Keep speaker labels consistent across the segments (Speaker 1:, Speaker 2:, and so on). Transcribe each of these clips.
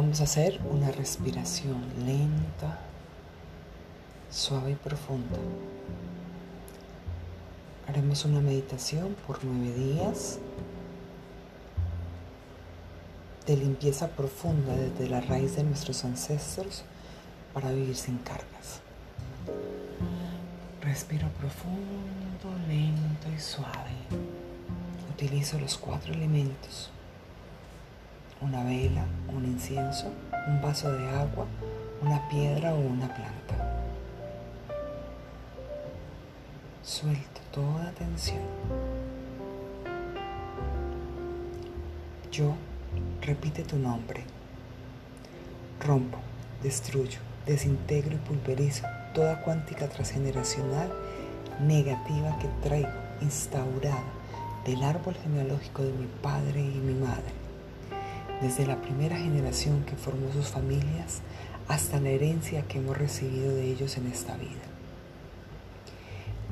Speaker 1: Vamos a hacer una respiración lenta, suave y profunda. Haremos una meditación por nueve días de limpieza profunda desde la raíz de nuestros ancestros para vivir sin cargas. Respiro profundo, lento y suave. Utilizo los cuatro elementos. Una vela, un incienso, un vaso de agua, una piedra o una planta. Suelto toda tensión. Yo repite tu nombre. Rompo, destruyo, desintegro y pulverizo toda cuántica transgeneracional negativa que traigo instaurada del árbol genealógico de mi padre y mi madre, desde la primera generación que formó sus familias hasta la herencia que hemos recibido de ellos en esta vida.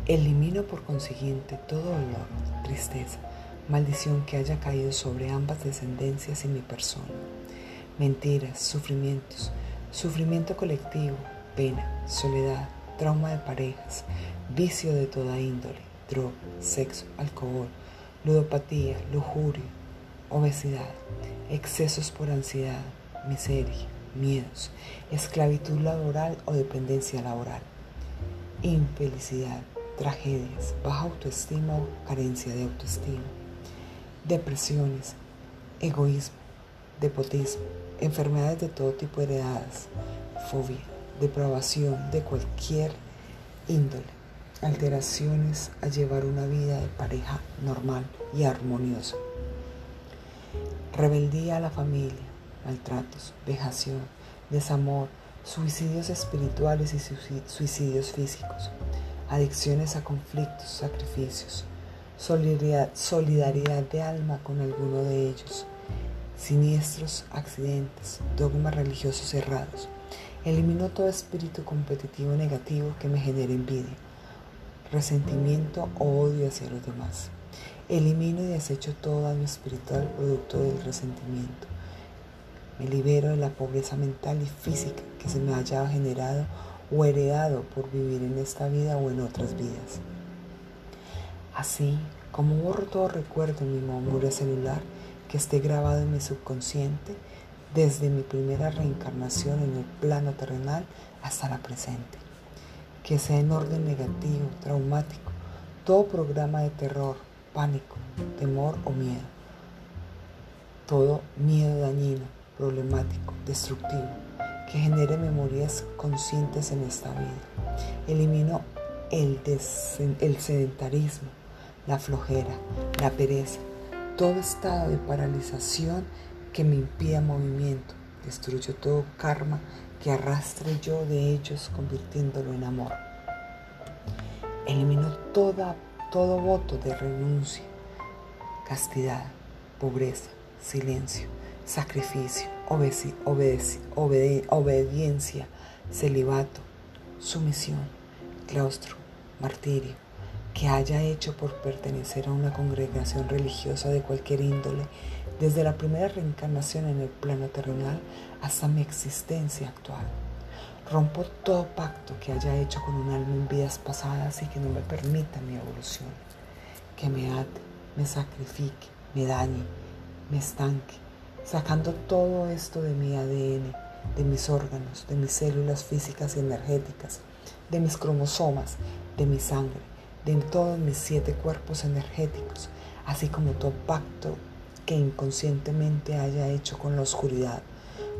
Speaker 1: Elimino por consiguiente todo dolor, tristeza, maldición que haya caído sobre ambas descendencias y mi persona. Mentiras, sufrimientos, sufrimiento colectivo, pena, soledad, trauma de parejas, vicio de toda índole, droga, sexo, alcohol, ludopatía, lujuria, obesidad, excesos por ansiedad, miseria, miedos, esclavitud laboral o dependencia laboral, infelicidad, tragedias, baja autoestima o carencia de autoestima, depresiones, egoísmo, depotismo, enfermedades de todo tipo heredadas, fobia, depravación de cualquier índole, alteraciones a llevar una vida de pareja normal y armoniosa, rebeldía a la familia, maltratos, vejación, desamor, suicidios espirituales y suicidios físicos, adicciones a conflictos, sacrificios, solidaridad, de alma con alguno de ellos, siniestros accidentes, dogmas religiosos errados. Elimino todo espíritu competitivo negativo que me genere envidia, resentimiento o odio hacia los demás. Elimino y desecho todo daño espiritual producto del resentimiento. Me libero de la pobreza mental y física que se me haya generado o heredado por vivir en esta vida o en otras vidas. Así como borro todo recuerdo en mi memoria celular que esté grabado en mi subconsciente desde mi primera reencarnación en el plano terrenal hasta la presente. Que sea en orden negativo, traumático, todo programa de terror, pánico, temor o miedo. Todo miedo dañino, problemático, destructivo, que genere memorias conscientes en esta vida. Elimino el, el sedentarismo, la flojera, la pereza, todo estado de paralización que me impida movimiento. Destruyo todo karma que arrastre yo de ellos convirtiéndolo en amor. Elimino toda, todo voto de renuncia, castidad, pobreza, silencio, sacrificio, obediencia, celibato, sumisión, claustro, martirio, que haya hecho por pertenecer a una congregación religiosa de cualquier índole, desde la primera reencarnación en el plano terrenal hasta mi existencia actual. Rompo todo pacto que haya hecho con un alma en vidas pasadas y que no me permita mi evolución, que me ate, me sacrifique, me dañe, me estanque, sacando todo esto de mi ADN, de mis órganos, de mis células físicas y energéticas, de mis cromosomas, de mi sangre, de todos mis siete cuerpos energéticos, así como todo pacto que inconscientemente haya hecho con la oscuridad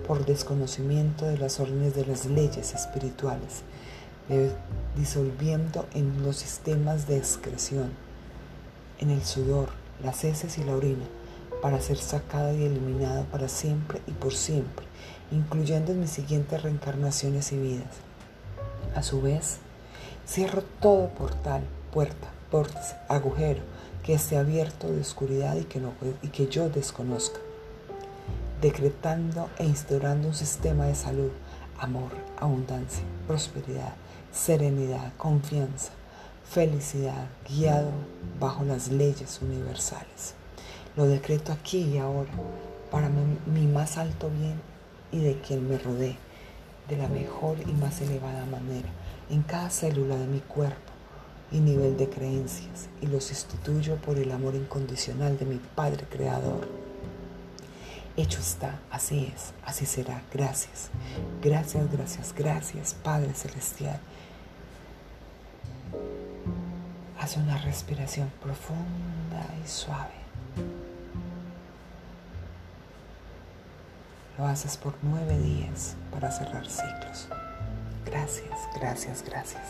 Speaker 1: por desconocimiento de las órdenes de las leyes espirituales, disolviendo en los sistemas de excreción, en el sudor, las heces y la orina, para ser sacado y eliminado para siempre y por siempre, incluyendo en mis siguientes reencarnaciones y vidas. A su vez, cierro todo portal puerta, vórtice, agujero que esté abierto de oscuridad y que, no, y que yo desconozca, decretando e instaurando un sistema de salud, amor, abundancia, prosperidad, serenidad, confianza, felicidad, guiado bajo las leyes universales. Lo decreto aquí y ahora para mi, mi más alto bien y de quien me rodee de la mejor y más elevada manera en cada célula de mi cuerpo y nivel de creencias y lo sustituyo por el amor incondicional de mi Padre Creador. Hecho está, así es, así será. Gracias, gracias, gracias, gracias, Padre Celestial. Haz una respiración profunda y suave. Lo haces por nueve días para cerrar ciclos. Gracias, gracias, gracias.